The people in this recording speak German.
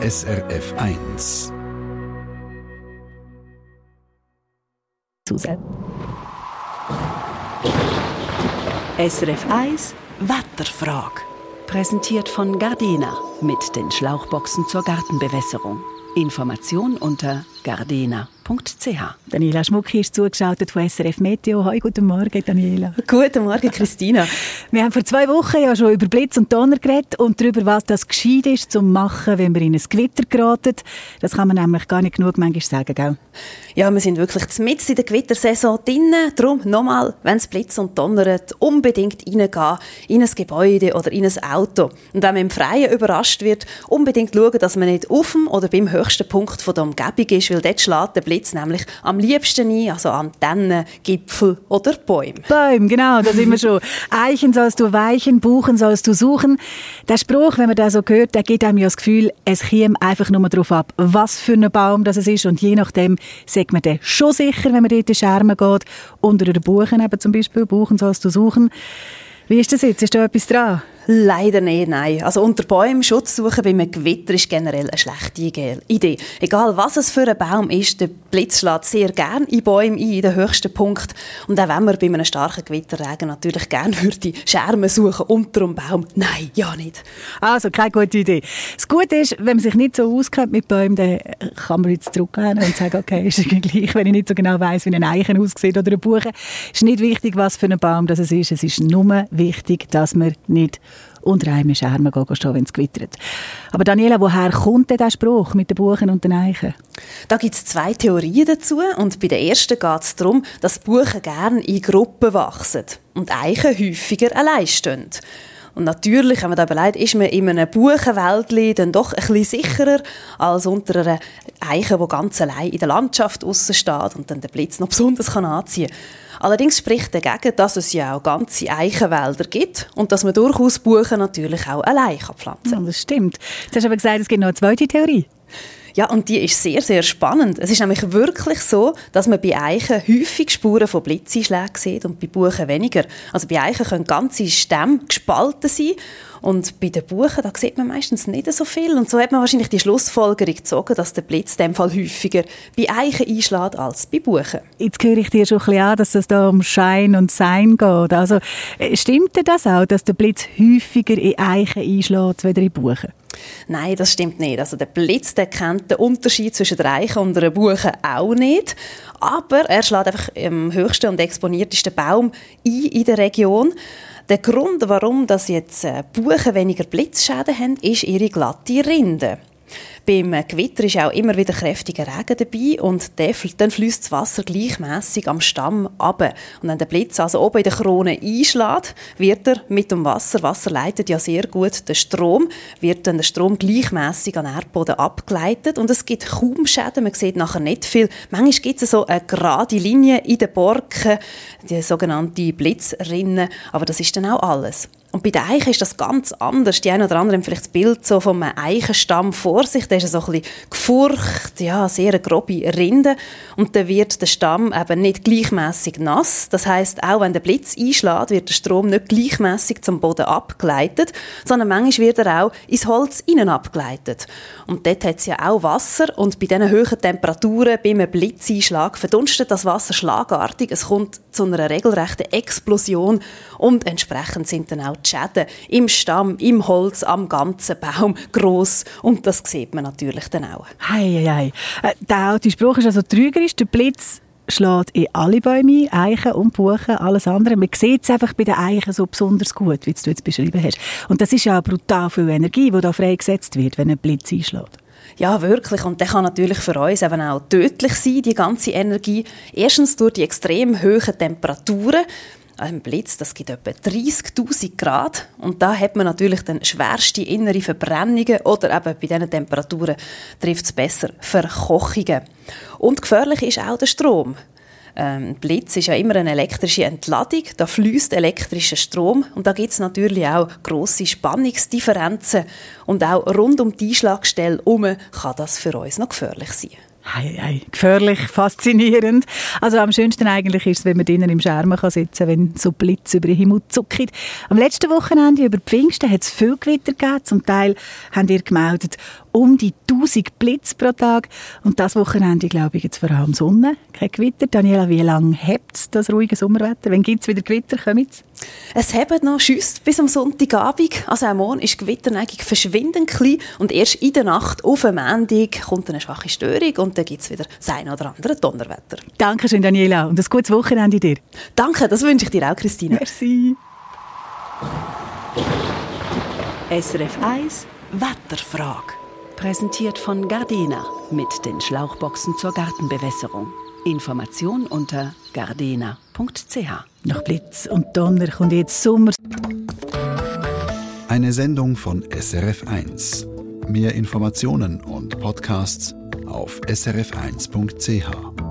SRF 1. SRF 1 Wetterfrage. Präsentiert von Gardena mit den Schlauchboxen zur Gartenbewässerung. Information unter gardena.com www.ch. Daniela Schmucki ist zugeschaltet von SRF Meteo. Hallo, guten Morgen, Daniela. Guten Morgen, Christina. Wir haben vor zwei Wochen ja schon über Blitz und Donner geredet und darüber, was das gescheit ist zum Machen, wenn wir in ein Gewitter geraten. Das kann man nämlich gar nicht genug manchmal sagen, gell? Ja, wir sind wirklich mitten in der Gewittersaison drin. Darum nochmal, wenn es Blitz und donnert, unbedingt reingehen in ein Gebäude oder in ein Auto. Und wenn man im Freien überrascht wird, unbedingt schauen, dass man nicht auf dem oder beim höchsten Punkt der Umgebung ist, weil dort schlägt der Blitz nämlich am liebsten ein, also Antennen, Gipfel oder Bäume. Bäume, genau, da sind wir schon. Eichen sollst du weichen, Buchen sollst du suchen. Der Spruch, wenn man das so hört, der gibt einem ja das Gefühl, es käme einfach nur darauf ab, was für ein Baum das ist und je nachdem sagt man den schon sicher, wenn man dort in die Schermen geht. Unter den Buchen eben zum Beispiel, Buchen sollst du suchen. Wie ist das jetzt? Ist da etwas dran? Leider nicht, nein. Also unter Bäumen Schutz suchen bei einem Gewitter ist generell eine schlechte Idee. Egal was es für ein Baum ist, der Blitz schlägt sehr gerne in Bäume ein, in den höchsten Punkt. Und auch wenn man bei einem starken Gewitterregen natürlich gerne würde Schermen suchen unter einem Baum, nein, ja nicht. Also, keine gute Idee. Das Gute ist, wenn man sich nicht so auskennt mit Bäumen, dann kann man jetzt zurückgehen und sagen, okay, ist gleich, wenn ich nicht so genau weiß, wie ein Eichen aussieht oder ein Buche. ist nicht wichtig, was für ein Baum das ist. Es ist nur wichtig, dass man nicht unter einem Schermen stehen, wenn es gewittert. Aber Daniela, woher kommt denn der Spruch mit den Buchen und den Eichen? Da gibt es zwei Theorien dazu. Und bei der ersten geht es darum, dass Buchen gerne in Gruppen wachsen und Eichen häufiger allein stehen. Und natürlich, wenn man da überlegt, ist man in einem Buchenwäldli dann doch ein bisschen sicherer als unter einer Eiche, die ganz allein in der Landschaft steht und dann den Blitz noch besonders anziehen kann. Allerdings spricht dagegen, dass es ja auch ganze Eichenwälder gibt und dass man durchaus Buchen natürlich auch allein pflanzen kann. Ja, das stimmt. Jetzt hast du aber gesagt, es gibt noch eine zweite Theorie. Ja, und die ist sehr, sehr spannend. Es ist nämlich wirklich so, dass man bei Eichen häufig Spuren von Blitzeinschlägen sieht und bei Buchen weniger. Also bei Eichen können ganze Stämme gespalten sein und bei den Buchen, da sieht man meistens nicht so viel. Und so hat man wahrscheinlich die Schlussfolgerung gezogen, dass der Blitz in dem Fall häufiger bei Eichen einschlägt als bei Buchen. Jetzt höre ich dir schon ein bisschen an, dass es da um Schein und Sein geht. Also, äh, stimmt denn das auch, dass der Blitz häufiger in Eichen einschlägt, als in Buchen? Nein, das stimmt nicht. Also der Blitz der kennt den Unterschied zwischen der Eiche und einer Buche auch nicht. Aber er schlägt einfach im höchsten und exponiertesten Baum ein in der Region. Der Grund, warum das jetzt äh, Buchen weniger Blitzschäden haben, ist ihre glatte Rinde. Beim Gewitter ist auch immer wieder kräftiger Regen dabei und dann fließt das Wasser gleichmäßig am Stamm ab. Und wenn der Blitz also oben in der Krone einschlägt, wird er mit dem Wasser, Wasser leitet ja sehr gut den Strom, wird dann der Strom gleichmäßig an den Erdboden abgeleitet und es gibt kaum Schäden, man sieht nachher nicht viel. Manchmal gibt es so eine gerade Linie in den Borken, die sogenannte Blitzrinne, aber das ist dann auch alles. Und bei der Eiche ist das ganz anders. Die einen oder anderen haben vielleicht das Bild so vom Eichenstamm vor sich. Der ist so ein bisschen gefurcht, ja, sehr grobe Rinde. Und dann wird der Stamm eben nicht gleichmäßig nass. Das heißt, auch wenn der Blitz einschlägt, wird der Strom nicht gleichmäßig zum Boden abgeleitet, sondern manchmal wird er auch ins Holz innen abgeleitet. Und dort hat es ja auch Wasser. Und bei diesen hohen Temperaturen, bei einem Blitzeinschlag, verdunstet das Wasser schlagartig. Es kommt zu einer regelrechten Explosion. Und entsprechend sind dann auch die Schäden im Stamm, im Holz, am ganzen Baum gross und das sieht man natürlich dann auch. Hei, hei, hei. Äh, der alte Spruch ist also trügerisch, der Blitz schlägt in alle Bäume ein, Eichen und Buchen, alles andere. Man sieht es einfach bei den Eichen so besonders gut, wie du jetzt beschrieben hast. Und das ist ja brutal viel Energie, die da freigesetzt wird, wenn ein Blitz einschlägt. Ja, wirklich. Und der kann natürlich für uns eben auch tödlich sein, die ganze Energie. Erstens durch die extrem hohen Temperaturen ein Blitz, das gibt etwa 30.000 Grad und da hat man natürlich dann schwerste innere Verbrennungen oder eben bei diesen Temperaturen trifft es besser Verkochungen. Und gefährlich ist auch der Strom. Ähm, Blitz ist ja immer eine elektrische Entladung, da fließt elektrischer Strom und da gibt es natürlich auch große Spannungsdifferenzen und auch rund um die Einschlagstelle herum kann das für uns noch gefährlich sein. Hei, hei, gefährlich, faszinierend. Also am schönsten eigentlich ist es, wenn man drinnen im Schermen kann sitzen kann, wenn so Blitz über den Himmel zuckert. Am letzten Wochenende über Pfingsten hat es viel Gewitter gegeben. Zum Teil haben ihr gemeldet, um die 1000 Blitz pro Tag. Und das Wochenende, glaube ich, jetzt vor allem Sonne, kein Gewitter. Daniela, wie lange hebt das ruhige Sommerwetter? Wann gibt es wieder Gewitter? Kommt's? Es hebt noch Schüsse bis am Sonntagabend. Also am Morgen ist die Gewitterneigung verschwindend klein und erst in der Nacht auf am Montag kommt eine schwache Störung und dann gibt es wieder das eine oder andere Donnerwetter. Dankeschön, Daniela, und ein gutes Wochenende dir. Danke, das wünsche ich dir auch, Christine. Merci. SRF 1 Wetterfrage. Präsentiert von Gardena mit den Schlauchboxen zur Gartenbewässerung. Information unter gardena.ch. Nach Blitz und Donner kommt jetzt Sommer. Eine Sendung von SRF 1. Mehr Informationen und Podcasts auf srf1.ch.